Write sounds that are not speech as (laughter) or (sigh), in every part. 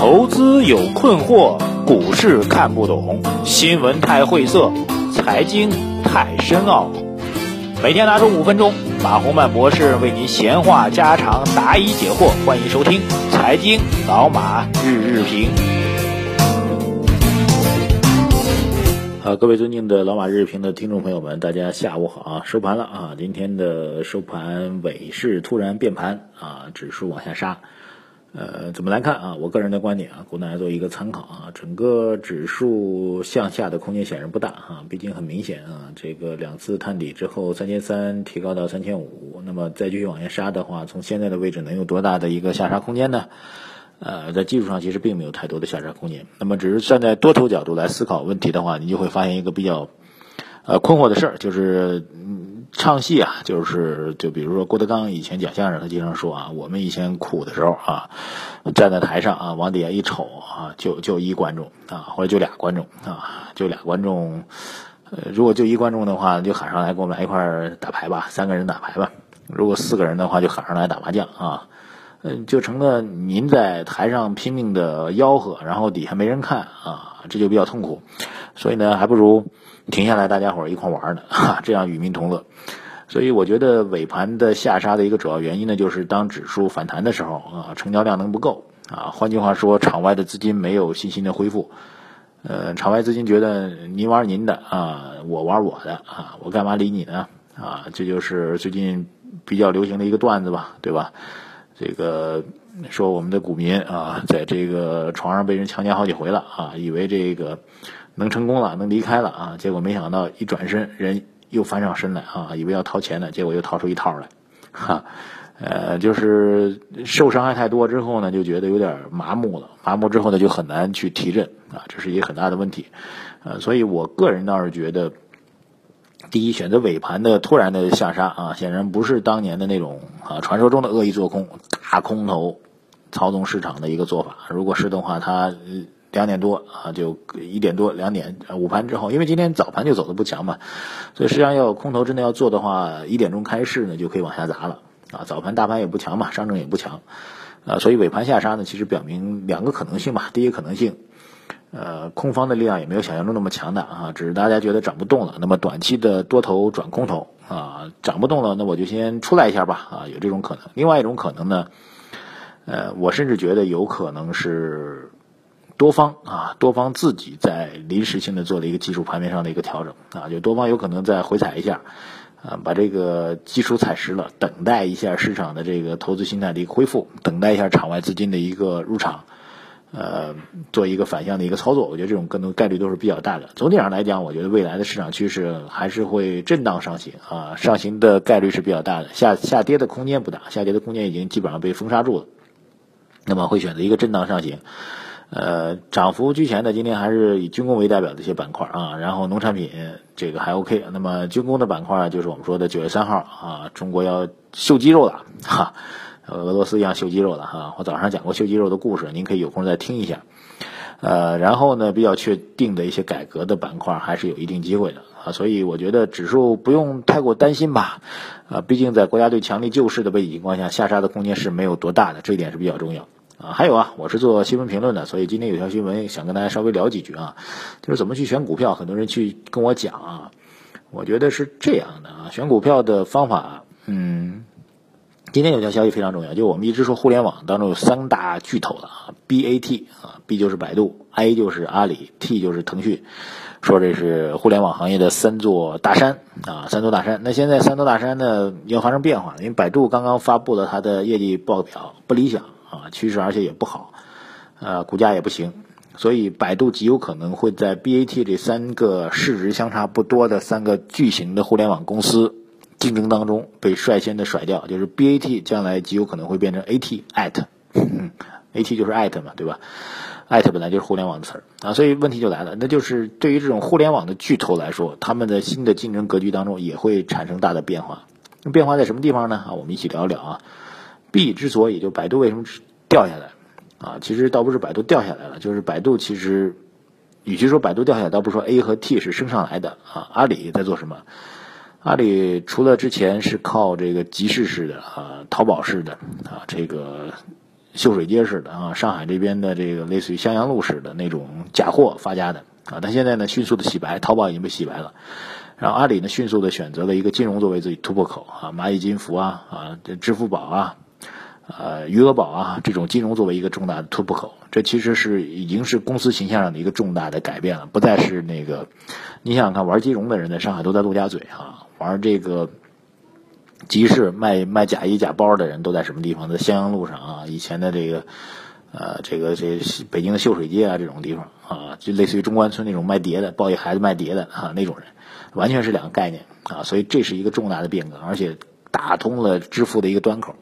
投资有困惑，股市看不懂，新闻太晦涩，财经太深奥。每天拿出五分钟，马洪曼博士为您闲话家常，答疑解惑。欢迎收听《财经老马日日评》。好，各位尊敬的老马日日评的听众朋友们，大家下午好啊！收盘了啊，今天的收盘尾市突然变盘啊，指数往下杀。呃，怎么来看啊？我个人的观点啊，供大家做一个参考啊。整个指数向下的空间显然不大哈，毕竟很明显啊，这个两次探底之后，三千三提高到三千五，那么再继续往下杀的话，从现在的位置能有多大的一个下杀空间呢？呃，在技术上其实并没有太多的下杀空间。那么只是站在多头角度来思考问题的话，你就会发现一个比较呃困惑的事儿，就是嗯。唱戏啊，就是就比如说郭德纲以前讲相声，他经常说啊，我们以前苦的时候啊，站在台上啊，往底下一瞅啊，就就一观众啊，或者就俩观众啊，就俩观众。呃，如果就一观众的话，就喊上来跟我们来一块儿打牌吧，三个人打牌吧。如果四个人的话，就喊上来打麻将啊。嗯，就成了您在台上拼命的吆喝，然后底下没人看啊，这就比较痛苦。所以呢，还不如。停下来，大家伙儿一块玩呢，哈，这样与民同乐。所以我觉得尾盘的下杀的一个主要原因呢，就是当指数反弹的时候啊，成交量能不够啊。换句话说，场外的资金没有信心的恢复。呃，场外资金觉得您玩您的啊，我玩我的啊，我干嘛理你呢？啊，这就是最近比较流行的一个段子吧，对吧？这个说我们的股民啊，在这个床上被人强奸好几回了啊，以为这个。能成功了，能离开了啊！结果没想到一转身，人又翻上身来啊！以为要掏钱呢，结果又掏出一套来，哈，呃，就是受伤害太多之后呢，就觉得有点麻木了。麻木之后呢，就很难去提振啊，这是一个很大的问题。呃，所以我个人倒是觉得，第一，选择尾盘的突然的下杀啊，显然不是当年的那种啊传说中的恶意做空、大空头操纵市场的一个做法。如果是的话，它。两点多啊，就一点多两点，午盘之后，因为今天早盘就走的不强嘛，所以实际上要空头真的要做的话，一点钟开市呢就可以往下砸了啊。早盘大盘也不强嘛，上证也不强啊，所以尾盘下杀呢，其实表明两个可能性吧。第一个可能性，呃，空方的力量也没有想象中那么强大啊，只是大家觉得涨不动了，那么短期的多头转空头啊，涨不动了，那我就先出来一下吧啊，有这种可能。另外一种可能呢，呃，我甚至觉得有可能是。多方啊，多方自己在临时性的做了一个技术盘面上的一个调整啊，就多方有可能再回踩一下，啊，把这个基础踩实了，等待一下市场的这个投资心态的一个恢复，等待一下场外资金的一个入场，呃，做一个反向的一个操作，我觉得这种可能概率都是比较大的。总体上来讲，我觉得未来的市场趋势还是会震荡上行啊，上行的概率是比较大的，下下跌的空间不大，下跌的空间已经基本上被封杀住了，那么会选择一个震荡上行。呃，涨幅居前的今天还是以军工为代表的一些板块啊，然后农产品这个还 OK。那么军工的板块就是我们说的九月三号啊，中国要秀肌肉了哈，俄罗斯一样秀肌肉的哈。我早上讲过秀肌肉的故事，您可以有空再听一下。呃，然后呢，比较确定的一些改革的板块还是有一定机会的啊，所以我觉得指数不用太过担心吧。啊，毕竟在国家队强力救市的背景情况下，下杀的空间是没有多大的，这一点是比较重要。啊，还有啊，我是做新闻评论的，所以今天有条新闻想跟大家稍微聊几句啊，就是怎么去选股票。很多人去跟我讲啊，我觉得是这样的啊，选股票的方法，嗯，今天有条消息非常重要，就我们一直说互联网当中有三大巨头的啊，B A T 啊，B 就是百度，A 就是阿里，T 就是腾讯，说这是互联网行业的三座大山啊，三座大山。那现在三座大山呢要发生变化，因为百度刚刚发布了它的业绩报表，不理想。啊，趋势而且也不好，呃，股价也不行，所以百度极有可能会在 BAT 这三个市值相差不多的三个巨型的互联网公司竞争当中被率先的甩掉，就是 BAT 将来极有可能会变成 AT，AT，AT (laughs) 就是 AT 嘛，对吧？AT 本来就是互联网的词儿啊，所以问题就来了，那就是对于这种互联网的巨头来说，他们的新的竞争格局当中也会产生大的变化。那变化在什么地方呢？啊，我们一起聊一聊啊。B 之所以就百度为什么掉下来啊？其实倒不是百度掉下来了，就是百度其实，与其说百度掉下来，倒不是说 A 和 T 是升上来的啊。阿里在做什么？阿里除了之前是靠这个集市式的啊、淘宝式的啊这个秀水街式的啊，上海这边的这个类似于襄阳路似的那种假货发家的啊，但现在呢迅速的洗白，淘宝已经被洗白了，然后阿里呢迅速的选择了一个金融作为自己突破口啊，蚂蚁金服啊啊，这支付宝啊，呃余额宝啊这种金融作为一个重大的突破口，这其实是已经是公司形象上的一个重大的改变了，不再是那个你想想看，玩金融的人在上海都在陆家嘴啊，玩这个。集市卖卖假衣假包的人都在什么地方？在襄阳路上啊，以前的这个，呃，这个这北京的秀水街啊，这种地方啊，就类似于中关村那种卖碟的，抱一孩子卖碟的啊，那种人，完全是两个概念啊，所以这是一个重大的变革，而且打通了支付的一个端口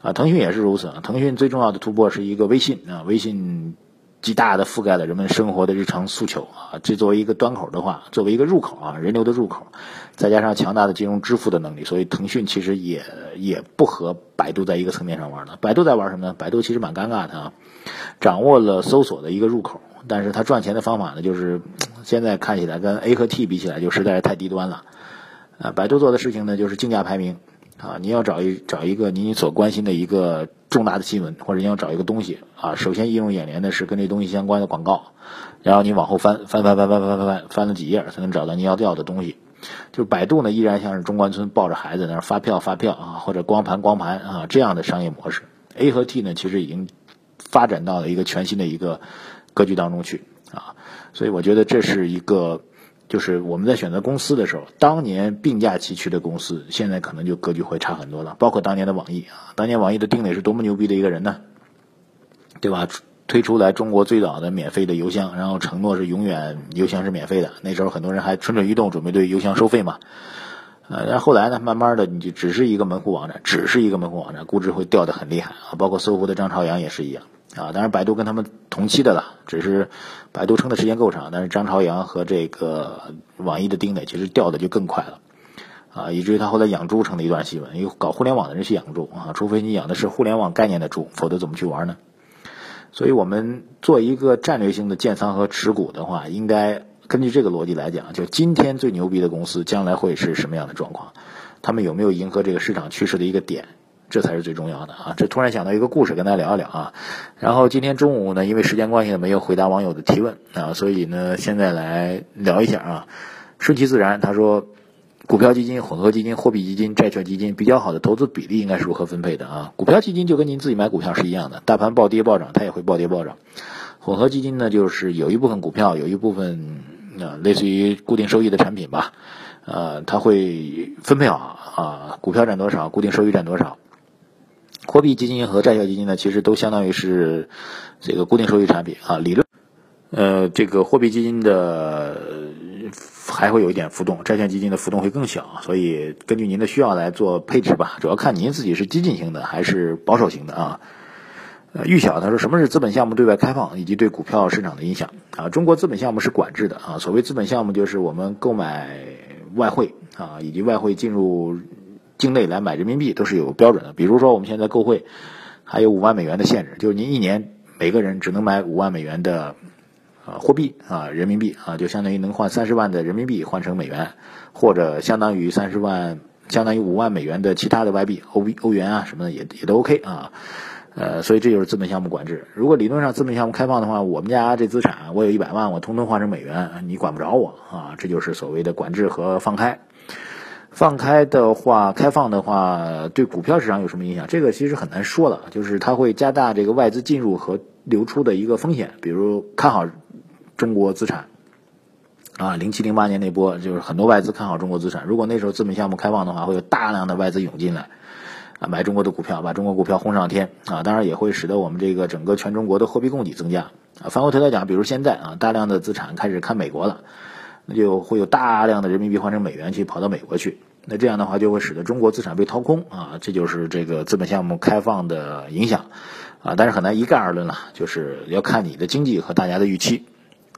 啊。腾讯也是如此啊，腾讯最重要的突破是一个微信啊，微信。极大的覆盖了人们生活的日常诉求啊，这作为一个端口的话，作为一个入口啊，人流的入口，再加上强大的金融支付的能力，所以腾讯其实也也不和百度在一个层面上玩了。百度在玩什么呢？百度其实蛮尴尬的啊，掌握了搜索的一个入口，但是它赚钱的方法呢，就是 (tsk) 现在看起来跟 A 和 T 比起来就实在是太低端了。啊，百度做的事情呢，就是竞价排名。啊，你要找一找一个你所关心的一个重大的新闻，或者你要找一个东西啊，首先映入眼帘的是跟这东西相关的广告，然后你往后翻翻翻翻翻翻翻翻翻了几页才能找到你要要的东西。就百度呢，依然像是中关村抱着孩子那发票发票啊，或者光盘光盘啊这样的商业模式。A 和 T 呢，其实已经发展到了一个全新的一个格局当中去啊，所以我觉得这是一个。就是我们在选择公司的时候，当年并驾齐驱的公司，现在可能就格局会差很多了。包括当年的网易啊，当年网易的丁磊是多么牛逼的一个人呢？对吧？推出来中国最早的免费的邮箱，然后承诺是永远邮箱是免费的。那时候很多人还蠢蠢欲动，准备对邮箱收费嘛。呃，然后后来呢，慢慢的你就只是一个门户网站，只是一个门户网站，估值会掉的很厉害啊。包括搜狐的张朝阳也是一样。啊，当然百度跟他们同期的了，只是百度撑的时间够长，但是张朝阳和这个网易的丁磊其实掉的就更快了，啊，以至于他后来养猪成了一段新闻，因为搞互联网的人去养猪啊，除非你养的是互联网概念的猪，否则怎么去玩呢？所以我们做一个战略性的建仓和持股的话，应该根据这个逻辑来讲，就今天最牛逼的公司将来会是什么样的状况，他们有没有迎合这个市场趋势的一个点？这才是最重要的啊！这突然想到一个故事，跟大家聊一聊啊。然后今天中午呢，因为时间关系，没有回答网友的提问啊，所以呢，现在来聊一下啊。顺其自然，他说，股票基金、混合基金、货币基金、债券基金比较好的投资比例应该是如何分配的啊？股票基金就跟您自己买股票是一样的，大盘暴跌暴涨，它也会暴跌暴涨。混合基金呢，就是有一部分股票，有一部分啊，类似于固定收益的产品吧，呃，它会分配好啊，股票占多少，固定收益占多少。货币基金和债券基金呢，其实都相当于是这个固定收益产品啊。理论，呃，这个货币基金的还会有一点浮动，债券基金的浮动会更小，所以根据您的需要来做配置吧。主要看您自己是激进型的还是保守型的啊。呃，玉晓他说，什么是资本项目对外开放以及对股票市场的影响啊？中国资本项目是管制的啊。所谓资本项目，就是我们购买外汇啊，以及外汇进入。境内来买人民币都是有标准的，比如说我们现在购汇还有五万美元的限制，就是您一年每个人只能买五万美元的啊货币啊人民币啊，就相当于能换三十万的人民币换成美元，或者相当于三十万相当于五万美元的其他的外币欧币欧元啊什么的也也都 OK 啊，呃，所以这就是资本项目管制。如果理论上资本项目开放的话，我们家这资产我有一百万，我通通换成美元，你管不着我啊，这就是所谓的管制和放开。放开的话，开放的话，对股票市场有什么影响？这个其实很难说了，就是它会加大这个外资进入和流出的一个风险。比如看好中国资产，啊，零七零八年那波就是很多外资看好中国资产。如果那时候资本项目开放的话，会有大量的外资涌进来，啊，买中国的股票，把中国股票轰上天，啊，当然也会使得我们这个整个全中国的货币供给增加。啊，反过头来讲，比如现在啊，大量的资产开始看美国了，那就会有大量的人民币换成美元去跑到美国去。那这样的话就会使得中国资产被掏空啊，这就是这个资本项目开放的影响啊，但是很难一概而论了，就是要看你的经济和大家的预期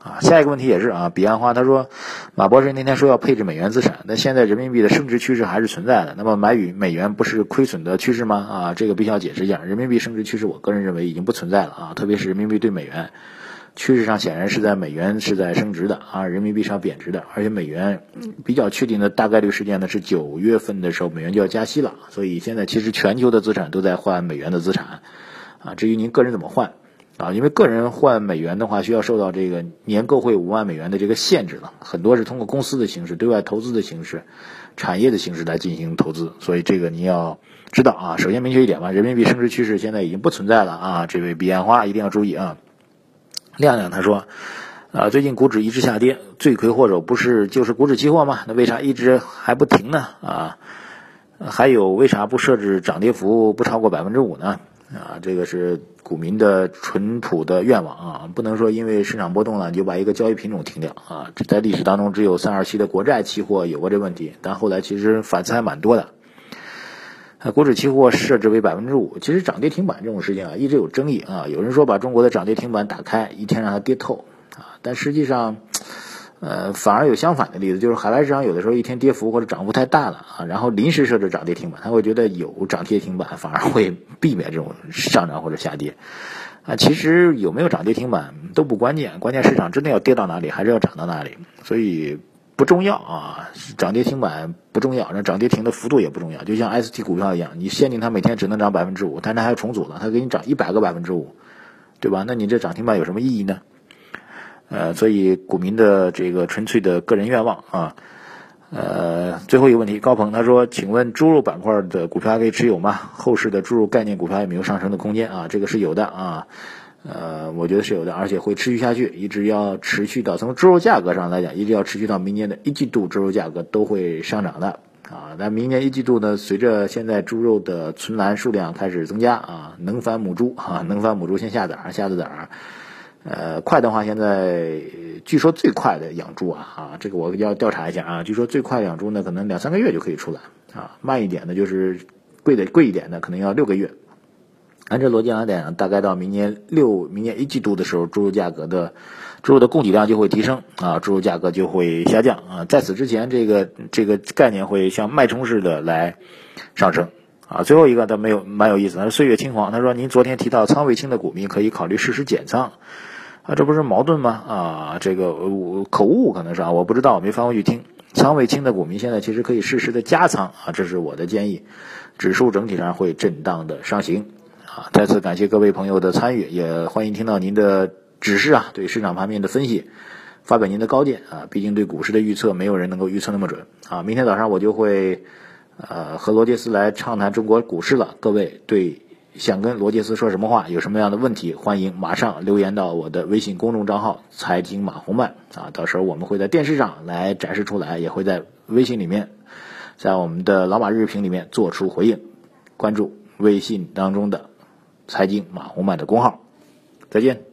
啊。下一个问题也是啊，彼岸花他说，马博士那天说要配置美元资产，那现在人民币的升值趋势还是存在的，那么买与美元不是亏损的趋势吗？啊，这个必须要解释一下，人民币升值趋势，我个人认为已经不存在了啊，特别是人民币对美元。趋势上显然是在美元是在升值的啊，人民币是要贬值的，而且美元比较确定的大概率事件呢是九月份的时候美元就要加息了，所以现在其实全球的资产都在换美元的资产，啊，至于您个人怎么换啊，因为个人换美元的话，需要受到这个年购汇五万美元的这个限制了，很多是通过公司的形式、对外投资的形式、产业的形式来进行投资，所以这个您要知道啊。首先明确一点吧，人民币升值趋势现在已经不存在了啊，这位彼岸花一定要注意啊。亮亮他说。啊，最近股指一直下跌，罪魁祸首不是就是股指期货吗？那为啥一直还不停呢？啊，还有为啥不设置涨跌幅不超过百分之五呢？啊，这个是股民的淳朴的愿望啊，不能说因为市场波动了你就把一个交易品种停掉啊。这在历史当中只有三二七的国债期货有过这问题，但后来其实反思还蛮多的。啊，股指期货设置为百分之五，其实涨跌停板这种事情啊一直有争议啊。有人说把中国的涨跌停板打开，一天让它跌透。啊，但实际上，呃，反而有相反的例子，就是海外市场有的时候一天跌幅或者涨幅太大了啊，然后临时设置涨跌停板，他会觉得有涨跌停板反而会避免这种上涨或者下跌啊。其实有没有涨跌停板都不关键，关键市场真的要跌到哪里，还是要涨到哪里，所以不重要啊。涨跌停板不重要，那涨跌停的幅度也不重要。就像 ST 股票一样，你限定它每天只能涨百分之五，但它还重组了，它给你涨一百个百分之五，对吧？那你这涨停板有什么意义呢？呃，所以股民的这个纯粹的个人愿望啊，呃，最后一个问题，高鹏他说，请问猪肉板块的股票还可以持有吗？后市的猪肉概念股票有没有上升的空间啊？这个是有的啊，呃，我觉得是有的，而且会持续下去，一直要持续到从猪肉价格上来讲，一直要持续到明年的一季度，猪肉价格都会上涨的啊。那明年一季度呢，随着现在猪肉的存栏数量开始增加啊，能繁母猪啊，能繁母猪先下崽儿，下的崽儿。呃，快的话，现在据说最快的养猪啊，啊，这个我要调查一下啊。据说最快养猪呢，可能两三个月就可以出来啊。慢一点的，就是贵的贵一点的，可能要六个月。按这逻辑来讲，大概到明年六明年一季度的时候，猪肉价格的猪肉的供给量就会提升啊，猪肉价格就会下降啊。在此之前，这个这个概念会像脉冲似的来上升。啊，最后一个倒没有蛮有意思。他说岁月轻狂，他说您昨天提到仓位轻的股民可以考虑适时减仓，啊，这不是矛盾吗？啊，这个我口误可能是啊，我不知道，我没翻过去听。仓位轻的股民现在其实可以适时的加仓啊，这是我的建议。指数整体上会震荡的上行啊。再次感谢各位朋友的参与，也欢迎听到您的指示啊，对市场盘面的分析，发表您的高见啊。毕竟对股市的预测，没有人能够预测那么准啊。明天早上我就会。呃，和罗杰斯来畅谈中国股市了。各位对想跟罗杰斯说什么话，有什么样的问题，欢迎马上留言到我的微信公众账号“财经马红漫”啊，到时候我们会在电视上来展示出来，也会在微信里面，在我们的老马日评里面做出回应。关注微信当中的“财经马红漫”的公号，再见。